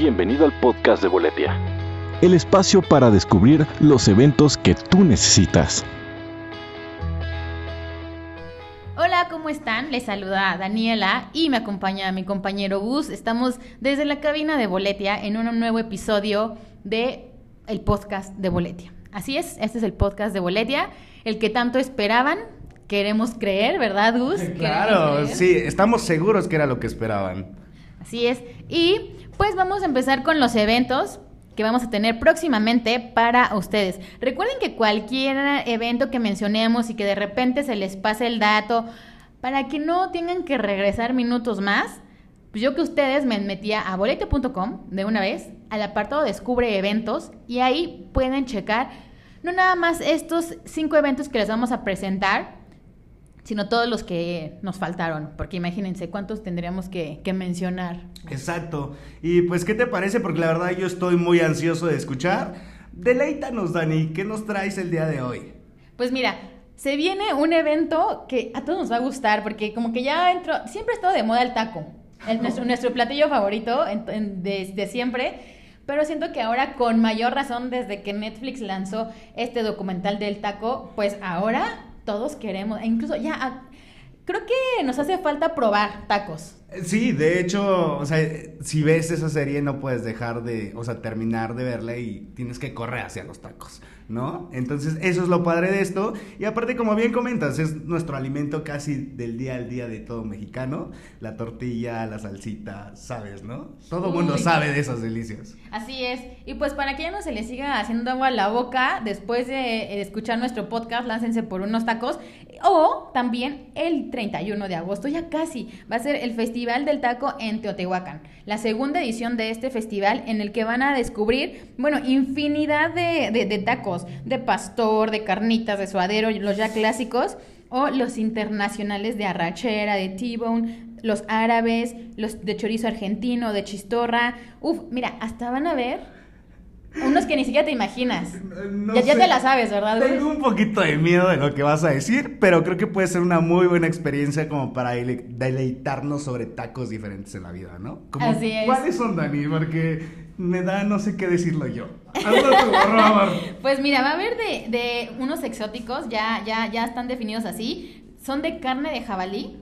Bienvenido al podcast de Boletia. El espacio para descubrir los eventos que tú necesitas. Hola, ¿cómo están? Les saluda Daniela y me acompaña mi compañero Gus. Estamos desde la cabina de Boletia en un nuevo episodio de el podcast de Boletia. Así es, este es el podcast de Boletia, el que tanto esperaban. Queremos creer, ¿verdad, Gus? Claro, sí, estamos seguros que era lo que esperaban. Así es. Y pues vamos a empezar con los eventos que vamos a tener próximamente para ustedes. Recuerden que cualquier evento que mencionemos y que de repente se les pase el dato, para que no tengan que regresar minutos más, pues yo que ustedes me metía a boleto.com de una vez, al apartado Descubre Eventos, y ahí pueden checar no nada más estos cinco eventos que les vamos a presentar, sino todos los que nos faltaron, porque imagínense cuántos tendríamos que, mencionar. Exacto. Y pues, ¿qué te parece? Porque la verdad yo estoy muy ansioso de escuchar. Deleítanos, Dani, ¿qué nos traes el día de hoy? Pues mira, se viene un evento que a todos nos va a gustar, porque como que ya entró, siempre ha estado de moda el taco, nuestro, platillo favorito desde siempre. Pero siento que ahora con mayor razón desde que Netflix lanzó este documental del taco, pues ahora todos queremos, e incluso ya, creo que nos hace falta probar tacos. Sí, de hecho, o sea, si ves esa serie no puedes dejar de, o sea, terminar de verla y tienes que correr hacia los tacos, ¿no? Entonces, eso es lo padre de esto. Y aparte, como bien comentas, es nuestro alimento casi del día al día de todo mexicano. La tortilla, la salsita, ¿sabes, no? Todo el mundo sabe de esas delicias. Así es. Y pues para que ya no se les siga haciendo agua a la boca, después de escuchar nuestro podcast, láncense por unos tacos. O también el 31 de agosto, ya casi, va a ser el festival del Taco en Teotihuacán, la segunda edición de este festival en el que van a descubrir, bueno, infinidad de, tacos, de pastor, de carnitas, de suadero, los ya clásicos, o los internacionales de arrachera, de T-bone, los árabes, los de chorizo argentino, de chistorra. Uf, mira, hasta van a ver unos que ni siquiera te imaginas. ya, te la sabes, ¿verdad? Tengo un poquito de miedo de lo que vas a decir, pero creo que puede ser una muy buena experiencia como para deleitarnos sobre tacos diferentes en la vida, ¿no? Así es. ¿Cuáles son, Dani? Porque me da no sé qué decirlo yo. pues mira, va a haber de, de, unos exóticos, ya, ya, ya están definidos así. Son de carne de jabalí,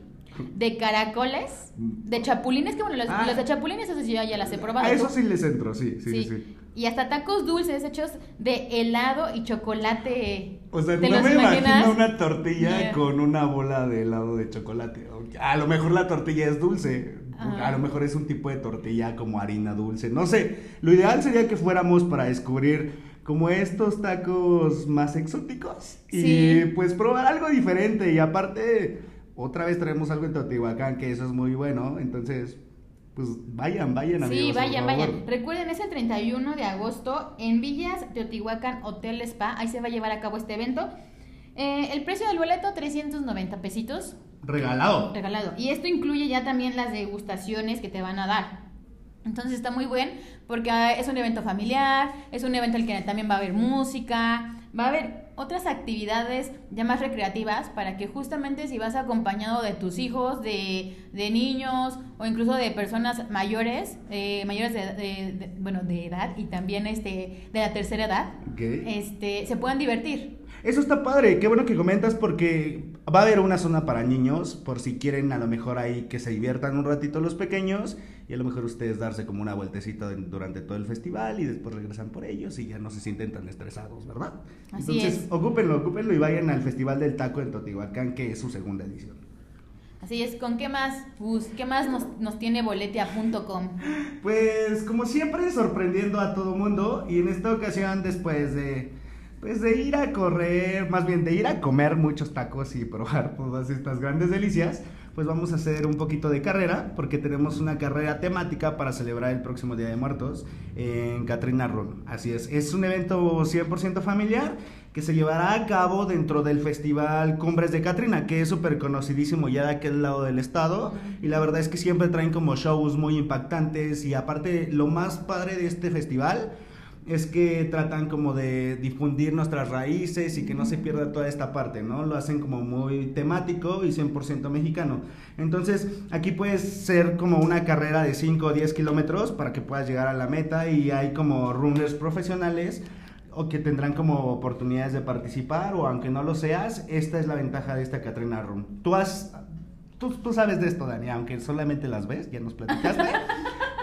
de caracoles, de chapulines, que bueno, los, ah. de chapulines, eso sí yo ya las he probado. A eso sí les entro, sí, sí, sí. Y hasta tacos dulces hechos de helado y chocolate. O sea, no me imagino una tortilla con una bola de helado de chocolate. A lo mejor la tortilla es dulce. A lo mejor es un tipo de tortilla como harina dulce. No sé. Lo ideal sería que fuéramos para descubrir como estos tacos más exóticos. Y pues probar algo diferente. Y aparte otra vez traemos algo en Teotihuacán, que eso es muy bueno. Entonces, pues vayan, vayan amigos. Sí, vayan, vayan. Recuerden, es el 31 de agosto en Villas Teotihuacán Hotel Spa. Ahí se va a llevar a cabo este evento. Eh, el precio del boleto, 390 pesitos. Regalado. Regalado. Y esto incluye ya también las degustaciones que te van a dar. Entonces está muy bien porque ah, es un evento familiar, es un evento en el que también va a haber música, va a haber otras actividades ya más recreativas para que justamente si vas acompañado de tus hijos, de, de niños o incluso de personas mayores, eh, mayores de, bueno, de edad y también este, de la tercera edad, este, se puedan divertir. Eso está padre, qué bueno que comentas porque va a haber una zona para niños, por si quieren a lo mejor ahí que se diviertan un ratito los pequeños y a lo mejor ustedes darse como una vueltecita durante todo el festival y después regresan por ellos y ya no se sienten tan estresados, ¿verdad? Así Entonces, es. ocúpenlo, ocúpenlo y vayan al Festival del Taco en Totihuacán, que es su segunda edición. Así es, ¿con qué más, Gus? ¿Qué más nos, nos tiene boletia.com? Pues como siempre, sorprendiendo a todo mundo y en esta ocasión después de pues de ir a correr, más bien de ir a comer muchos tacos y probar todas estas grandes delicias, pues vamos a hacer un poquito de carrera, porque tenemos una carrera temática para celebrar el próximo Día de Muertos en Katrina Run. Así es, es un evento 100% familiar que se llevará a cabo dentro del Festival Cumbres de Katrina, que es súper conocidísimo ya de aquel lado del estado, y la verdad es que siempre traen como shows muy impactantes, y aparte lo más padre de este festival es que tratan como de difundir nuestras raíces y que no se pierda toda esta parte, ¿no? Lo hacen como muy temático y 100% mexicano. Entonces, aquí puedes ser como una carrera de 5 o 10 kilómetros para que puedas llegar a la meta y hay como runners profesionales o que tendrán como oportunidades de participar o aunque no lo seas, esta es la ventaja de esta Katrina Run. Tú has... Tú, tú sabes de esto, Dani, aunque solamente las ves, ya nos platicaste.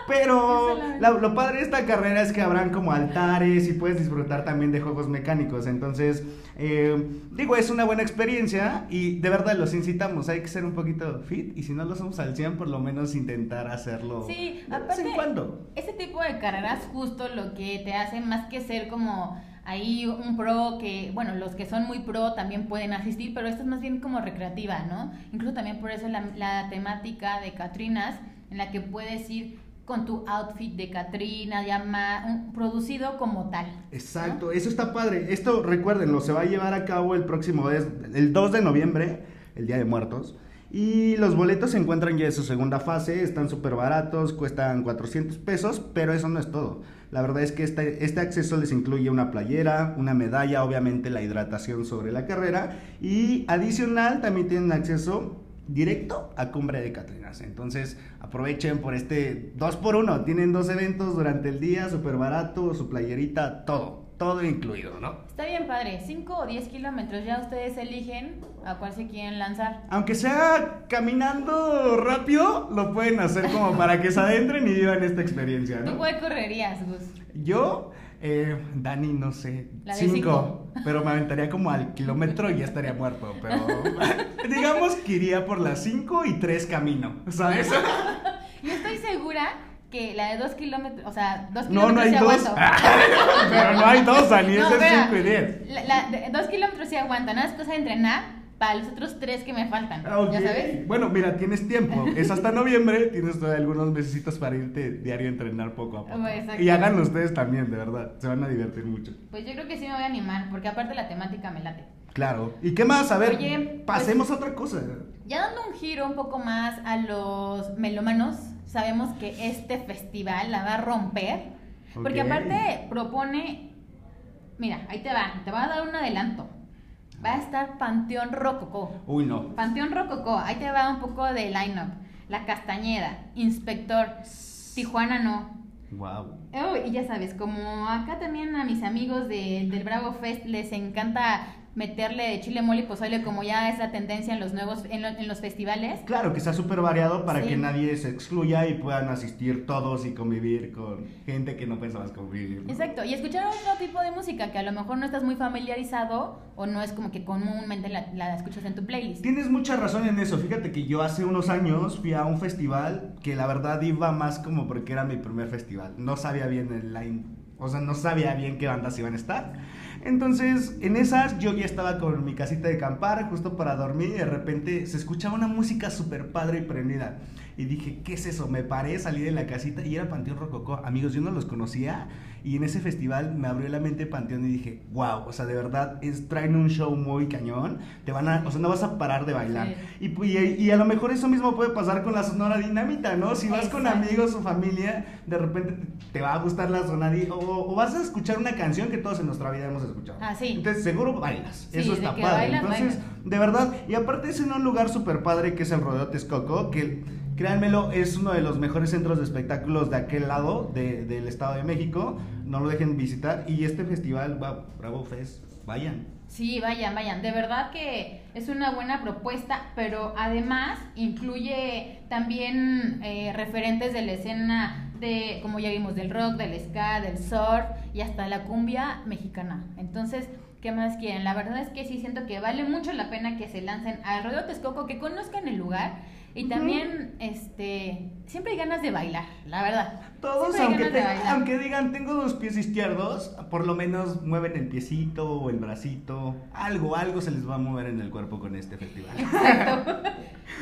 Pero lo padre de esta carrera es que habrán como altares y puedes disfrutar también de juegos mecánicos. Entonces, eh, digo, es una buena experiencia y de verdad los incitamos. Hay que ser un poquito fit y si no lo somos al 100, por lo menos intentar hacerlo. Sí, aparte, de cuando. Ese tipo de carreras justo lo que te hace más que ser como ahí un pro que, bueno, los que son muy pro también pueden asistir, pero esto es más bien como recreativa, ¿no? Incluso también por eso la, la temática de Catrinas, en la que puedes ir con tu outfit de Catrina, llama, producido como tal. Exacto, eso está padre. Esto, recuérdenlo, se va a llevar a cabo el próximo, el 2 de noviembre, el Día de Muertos. Y los boletos se encuentran ya en su segunda fase, están súper baratos, cuestan 400 pesos, pero eso no es todo. La verdad es que este, este acceso les incluye una playera, una medalla, obviamente la hidratación sobre la carrera y adicional también tienen acceso directo a Cumbre de Catrinas. Entonces aprovechen por este 2 por 1 Tienen dos eventos durante el día, súper barato, su playerita, todo. Todo incluido, ¿no? Está bien padre, 5 o 10 kilómetros, ya ustedes eligen a cuál se quieren lanzar. Aunque sea caminando rápido, lo pueden hacer como para que se adentren y vivan esta experiencia, ¿no? ¿Tú cuál correrías, Gus? Yo, eh, Dani, no sé. cinco, Pero me aventaría como al kilómetro y ya estaría muerto. Pero digamos que iría por las cinco y tres camino, ¿sabes? Yo estoy segura que la de dos kilómetros, o sea, dos kilómetros no, no hay dos. pero no hay dos, Dani, no, es y diez. La, de dos kilómetros sí aguanta, nada es cosa de entrenar para los otros tres que me faltan. ¿Ya sabes? Bueno, mira, tienes tiempo. Es hasta noviembre, tienes todavía algunos meses para irte diario a entrenar poco a poco. y háganlo ustedes también, de verdad. Se van a divertir mucho. Pues yo creo que sí me voy a animar, porque aparte la temática me late. Claro. ¿Y qué más? A ver, Oye, pues, pasemos a otra cosa. Ya dando un giro un poco más a los melómanos, sabemos que este festival la va a romper. Porque aparte propone, mira, ahí te va, te va a dar un adelanto va a estar Panteón Rococó. Uy, no. Panteón Rococó, ahí te va un poco de line-up. La Castañeda, Inspector, Tijuana no. Wow. y ya sabes, como acá también a mis amigos de, del Bravo Fest les encanta meterle chile mole y pozole como ya es la tendencia en los nuevos en, los festivales. Claro, que sea súper variado para que nadie se excluya y puedan asistir todos y convivir con gente que no pensabas convivir. Exacto, y escuchar otro tipo de música que a lo mejor no estás muy familiarizado o no es como que comúnmente la, la escuchas en tu playlist. Tienes mucha razón en eso, fíjate que yo hace unos años fui a un festival que la verdad iba más como porque era mi primer festival, no sabía bien el line, o sea, no sabía bien qué bandas iban a estar. Entonces, en esas yo ya estaba con mi casita de campar, justo para dormir, y de repente se escuchaba una música súper padre y prendida. Y dije, ¿qué es eso? Me paré, salí de la casita y era Panteón Rococó. Amigos, yo no los conocía y en ese festival me abrió la mente Panteón y dije, wow, o sea, de verdad, es, traen un show muy cañón, te van a, o sea, no vas a parar de bailar. Y, y, a lo mejor eso mismo puede pasar con la Sonora Dinamita, ¿no? Si vas con amigos o familia, de repente te va a gustar la Sonora o, o, vas a escuchar una canción que todos en nuestra vida hemos escuchado. Ah, sí. Entonces, seguro bailas. eso está padre. Entonces, de verdad, y aparte es en un lugar súper padre que es el Rodeo Texcoco, que créanmelo, es uno de los mejores centros de espectáculos de aquel lado del Estado de México. No lo dejen visitar. Y este festival, Bravo Fest, vayan. Sí, vayan, vayan. De verdad que es una buena propuesta, pero además incluye también eh, referentes de la escena de, como ya vimos, del rock, del ska, del surf y hasta la cumbia mexicana. Entonces, ¿qué más quieren? La verdad es que sí siento que vale mucho la pena que se lancen al Rodeo Texcoco, que conozcan el lugar y también, este, siempre hay ganas de bailar, la verdad. Todos, aunque, aunque digan, tengo dos pies izquierdos, por lo menos mueven el piecito o el bracito. Algo, algo se les va a mover en el cuerpo con este festival. Exacto.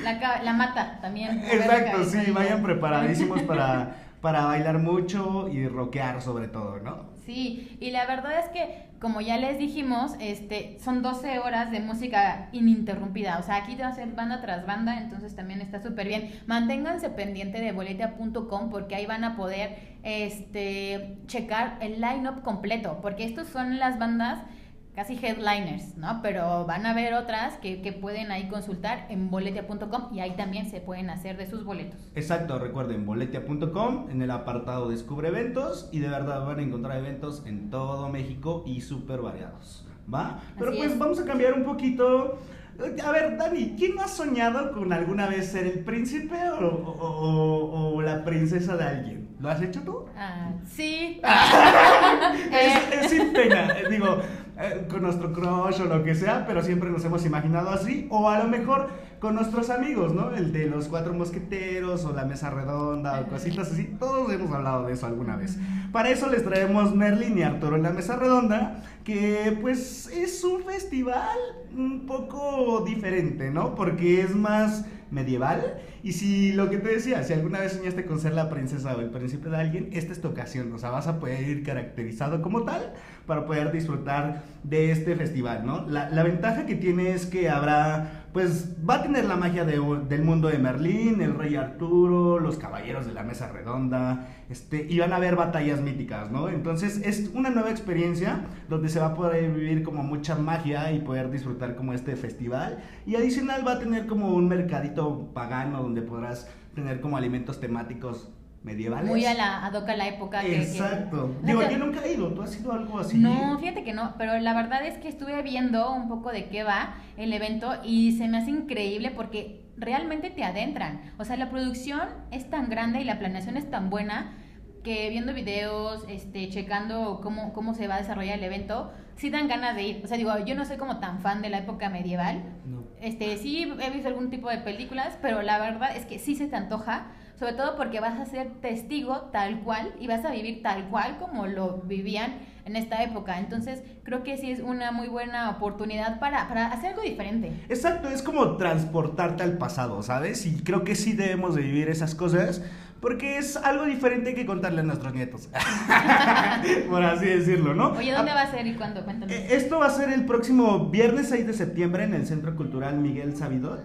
La, la mata también. Exacto, sí, vayan preparadísimos para para bailar mucho y rockear sobre todo, ¿no? Sí, y la verdad es que, como ya les dijimos, este, son 12 horas de música ininterrumpida. O sea, aquí te va a hacer banda tras banda, entonces también está súper bien. Manténganse pendiente de boletia.com porque ahí van a poder este, checar el line-up completo, porque estos son las bandas casi headliners, ¿no? Pero van a haber otras que, que pueden ahí consultar en boletia.com y ahí también se pueden hacer de sus boletos. Exacto, recuerden boletia.com en el apartado Descubre Eventos y de verdad van a encontrar eventos en todo México y súper variados, ¿va? Pero pues vamos a cambiar un poquito. A ver, Dani, ¿quién ha soñado con alguna vez ser el príncipe o, o la princesa de alguien? ¿Lo has hecho tú? Ah, sí. es, es, sin pena. Digo, eh, con nuestro crush o lo que sea, pero siempre nos hemos imaginado así, o a lo mejor con nuestros amigos, ¿no? El de los cuatro mosqueteros o la mesa redonda o cositas así, todos hemos hablado de eso alguna vez. Para eso les traemos Merlin y Arturo en la mesa redonda, que pues es un festival un poco diferente, ¿no? Porque es más medieval. Y si lo que te decía, si alguna vez soñaste con ser la princesa o el príncipe de alguien, esta es tu ocasión. O sea, vas a poder ir caracterizado como tal para poder disfrutar de este festival, ¿no? La, la ventaja que tiene es que habrá pues va a tener la magia del mundo de Merlín, el rey Arturo, los caballeros de la mesa redonda, este, y van a haber batallas míticas, ¿no? Entonces es una nueva experiencia donde se va a poder vivir como mucha magia y poder disfrutar como este festival. Y adicional va a tener como un mercadito pagano donde podrás tener como alimentos temáticos medievales. Muy a la, a la época. Exacto. Digo, yo nunca he ido, ¿tú has ido algo así? No, fíjate que no, pero la verdad es que estuve viendo un poco de qué va el evento y se me hace increíble porque realmente te adentran. O sea, la producción es tan grande y la planeación es tan buena que viendo videos, este, checando cómo, cómo se va a desarrollar el evento, sí dan ganas de ir. O sea, digo, yo no soy como tan fan de la época medieval. Este, sí he visto algún tipo de películas, pero la verdad es que sí se te antoja sobre todo porque vas a ser testigo tal cual y vas a vivir tal cual como lo vivían en esta época. Entonces, creo que sí es una muy buena oportunidad para, para hacer algo diferente. Exacto, es como transportarte al pasado, ¿sabes? Y creo que sí debemos de vivir esas cosas porque es algo diferente que contarle a nuestros nietos. Por así decirlo, ¿no? Oye, ¿dónde ah, va a ser y cuándo? Cuéntanos. Eh, esto va a ser el próximo viernes 6 de septiembre en el Centro Cultural Miguel Sabidor,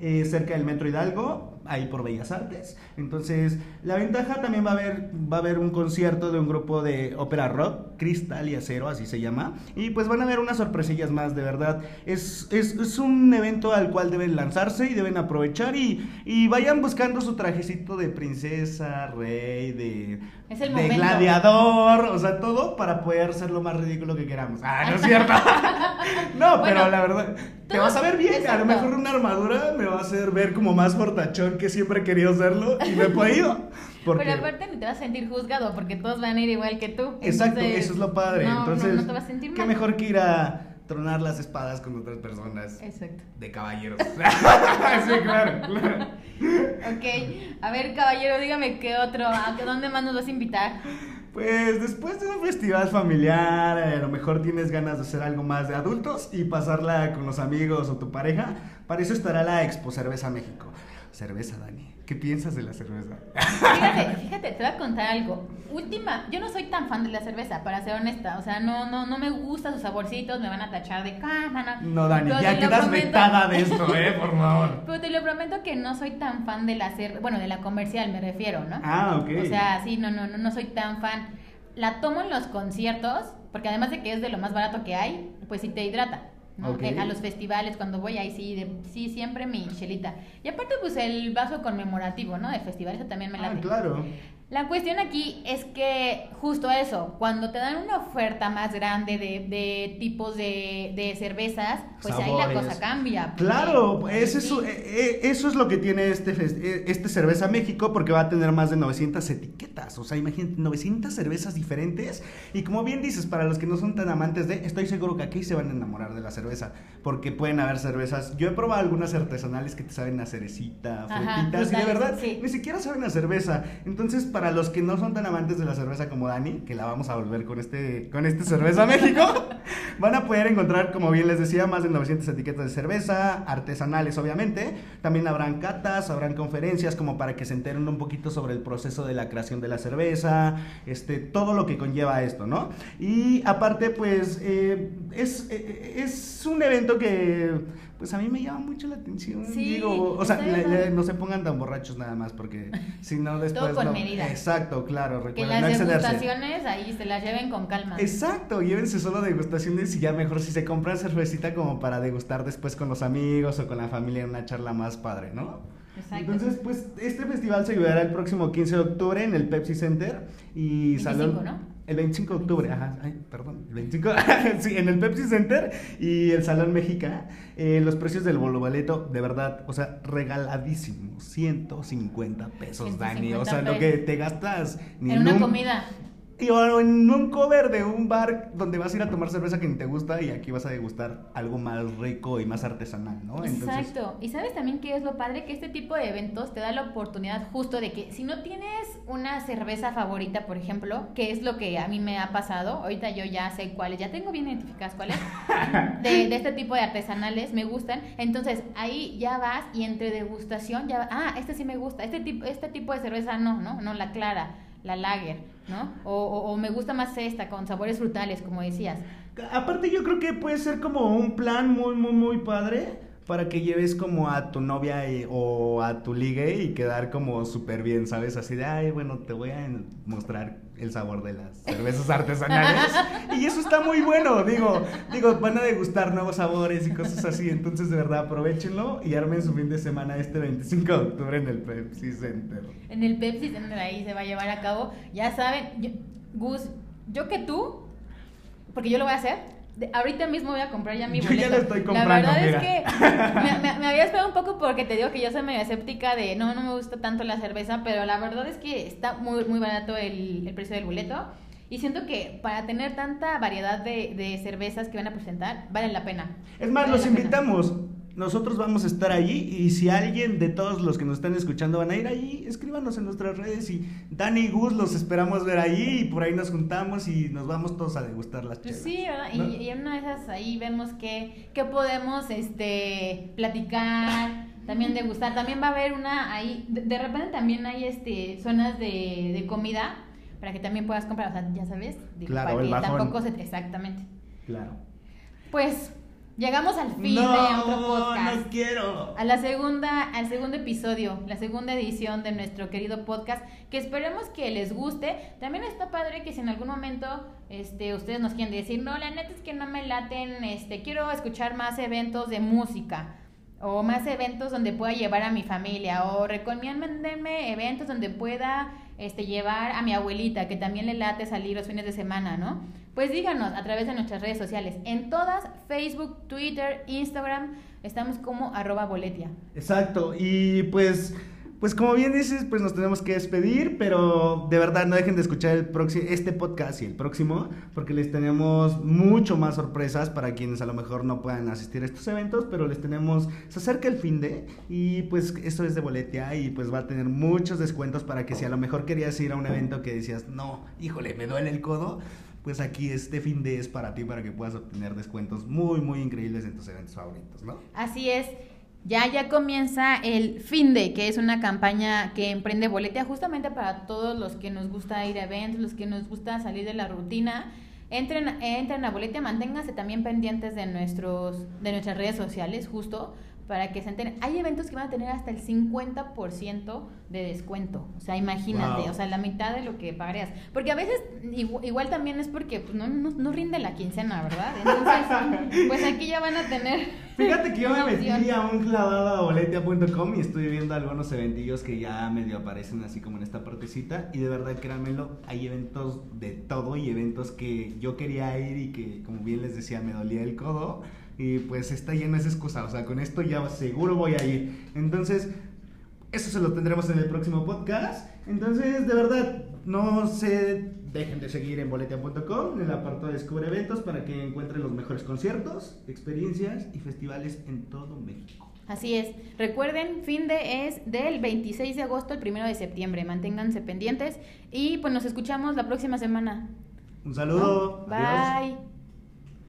eh, cerca del Metro Hidalgo ahí por Bellas Artes. Entonces, la ventaja también va a haber, va a haber un concierto de un grupo de ópera rock, Cristal y Acero, así se llama. Y pues van a haber unas sorpresillas más, de verdad. Es, es, es un evento al cual deben lanzarse y deben aprovechar y, y vayan buscando su trajecito de princesa, rey, de, de gladiador, o sea, todo para poder ser lo más ridículo que queramos. Ah, no es cierto. no, pero la verdad, te vas a ver bien. A lo mejor una armadura me va a hacer ver como más fortachón que siempre he querido hacerlo y me he podido. Porque... Pero aparte no te vas a sentir juzgado porque todos van a ir igual que tú. Exacto, eso es lo padre. Entonces, no, te vas a sentir mal. Qué mejor que ir a tronar las espadas con otras personas. Exacto. De caballeros. sí, claro, claro. Ok, a ver, caballero, dígame qué otro, ¿a dónde más nos vas a invitar? Pues después de un festival familiar, a lo mejor tienes ganas de hacer algo más de adultos y pasarla con los amigos o tu pareja, para eso estará la Expo Cerveza México. Cerveza, Dani. ¿Qué piensas de la cerveza? Fíjate, fíjate, te voy a contar algo. Última, yo no soy tan fan de la cerveza, para ser honesta. O sea, no, no, no me gustan sus saborcitos, me van a tachar de cámara. No, Dani, ya quedas vetada de esto, eh, por favor. Pero te lo prometo que no soy tan fan de la cerveza, bueno, de la comercial me refiero, ¿no? Ah, ok. O sea, sí, no, no, no, no soy tan fan. La tomo en los conciertos, porque además de que es de lo más barato que hay, pues sí te hidrata. A los festivales, cuando voy ahí, sí, de, sí, siempre mi chelita. Y aparte, pues el vaso conmemorativo, ¿no? De festivales, eso también me la Ah, claro. La cuestión aquí es que justo eso, cuando te dan una oferta más grande de, de tipos de, de, cervezas, pues ahí la cosa cambia. Pues, claro, eso, es, eh, eh, eso es lo que tiene este, eh, este Cerveza México, porque va a tener más de 900 etiquetas. O sea, imagínate, 900 cervezas diferentes. Y como bien dices, para los que no son tan amantes de, estoy seguro que aquí se van a enamorar de la cerveza, porque pueden haber cervezas. Yo he probado algunas artesanales que te saben a cerecita, frutitas, y de verdad, ni siquiera saben a cerveza. Entonces, para los que no son tan amantes de la cerveza como Dani, que la vamos a volver con este, con este Cerveza México, van a poder encontrar, como bien les decía, más de 900 etiquetas de cerveza, artesanales obviamente. También habrán catas, habrán conferencias como para que se enteren un poquito sobre el proceso de la creación de la cerveza, este, todo lo que conlleva esto, ¿no? Y aparte, pues, eh, es, eh, es un evento que pues a mí me llama mucho la atención. Sí, digo, o sea, no se pongan tan borrachos nada más, porque si no después. Todo con medida. Exacto, claro. que las degustaciones ahí se las lleven con calma. Exacto, llévense solo degustaciones y ya mejor si se compran cervecita como para degustar después con los amigos o con la familia en una charla más padre, ¿no? Exacto. Entonces, pues este festival se llevará el próximo 15 de octubre en el Pepsi Center y 25, ¿no? El 25 de octubre, ajá, ay, perdón, el 25, sí, en el Pepsi Center y el Salón Méxica, eh, los precios del boleto, de verdad, o sea, regaladísimo, 150 pesos, Dani, o sea, lo que te gastas ni en una comida. Y en un cover de un bar donde vas a ir a tomar cerveza que ni te gusta y aquí vas a degustar algo más rico y más artesanal, ¿no? Exacto. Y sabes también que es lo padre que este tipo de eventos te da la oportunidad justo de que si no tienes una cerveza favorita, por ejemplo, que es lo que a mí me ha pasado, ahorita yo ya sé cuáles, ya tengo bien identificadas cuáles, de, de este tipo de artesanales me gustan, entonces ahí ya vas y entre degustación ya, ah, este sí me gusta, este tipo, este tipo de cerveza no, no, no, la clara la lager, ¿no? O, me gusta más esta, con sabores frutales, como decías. Aparte yo creo que puede ser como un plan muy, muy, muy padre para que lleves como a tu novia o a tu ligue y quedar como súper bien, ¿sabes? Así de, ay, bueno, te voy a mostrar el sabor de las cervezas artesanales. y eso está muy bueno, digo, digo, van a degustar nuevos sabores y cosas así, entonces de verdad aprovechenlo y armen su fin de semana este 25 de octubre en el Pepsi Center. En el Pepsi Center ahí se va a llevar a cabo, ya saben, Gus, yo que tú, porque yo lo voy a hacer, ahorita mismo voy a comprar ya mi boleto. Yo ya lo estoy comprando, La verdad es que me, había esperado un poco porque te digo que yo soy medio escéptica de no, no me gusta tanto la cerveza, pero la verdad es que está muy, muy barato el, el precio del boleto. Y siento que para tener tanta variedad de, de, cervezas que van a presentar, vale la pena. Es más, los invitamos nosotros vamos a estar allí y si alguien de todos los que nos están escuchando van a ir allí, escríbanos en nuestras redes y Dani y Gus los esperamos ver allí y por ahí nos juntamos y nos vamos todos a degustar las pues Sí, Y, en una de esas ahí vemos que, podemos este platicar, también degustar. También va a haber una ahí, de, repente también hay este zonas de, de, comida para que también puedas comprar, o sea, ya sabes, claro, para que tampoco se, exactamente. Claro. Pues Llegamos al fin de otro podcast. No quiero. A la segunda, al segundo episodio, la segunda edición de nuestro querido podcast, que esperemos que les guste. También está padre que si en algún momento este, ustedes nos quieren decir, no, la neta es que no me laten, este, quiero escuchar más eventos de música. O más eventos donde pueda llevar a mi familia. O recomiéndenme eventos donde pueda este, llevar a mi abuelita, que también le late salir los fines de semana, ¿no? Pues díganos a través de nuestras redes sociales. En todas, Facebook, Twitter, Instagram, estamos como arroba boletia. Exacto. Y pues, pues como bien dices, pues nos tenemos que despedir, pero de verdad no dejen de escuchar el este podcast y el próximo, porque les tenemos mucho más sorpresas para quienes a lo mejor no puedan asistir a estos eventos, pero les tenemos, se acerca el fin de, y pues esto es de boletia y pues va a tener muchos descuentos para que si a lo mejor querías ir a un evento que decías, no, híjole, me duele el codo, pues aquí este fin de es para ti, para que puedas obtener descuentos muy, muy increíbles en tus eventos favoritos, ¿no? Así es. Ya, ya comienza el fin de, que es una campaña que emprende Boletia justamente para todos los que nos gusta ir a eventos, los que nos gusta salir de la rutina. Entren, entren a Boletia, manténganse también pendientes de, nuestros, de nuestras redes sociales, justo para que se enteren. Hay eventos que van a tener hasta el 50% de descuento. O sea, imagínate, o sea, la mitad de lo que pagarías. Porque a veces, igual, también es porque pues, no, no, rinde la quincena, ¿verdad? Entonces, pues aquí ya van a tener. Fíjate que yo me metí a un clavado a boletia.com y estoy viendo algunos eventillos que ya medio aparecen así como en esta partecita. Y de verdad, créanmelo, hay eventos de todo y eventos que yo quería ir y que, como bien les decía, me dolía el codo y pues está llena esa excusa, o sea, con esto ya seguro voy a ir. Entonces, eso se lo tendremos en el próximo podcast. Entonces, de verdad, no se dejen de seguir en boletia.com en el apartado de Descubre Eventos para que encuentren los mejores conciertos, experiencias y festivales en todo México. Así es. Recuerden, fin de es del 26 de agosto al 1 de septiembre. Manténganse pendientes y pues nos escuchamos la próxima semana. Un saludo. Bye.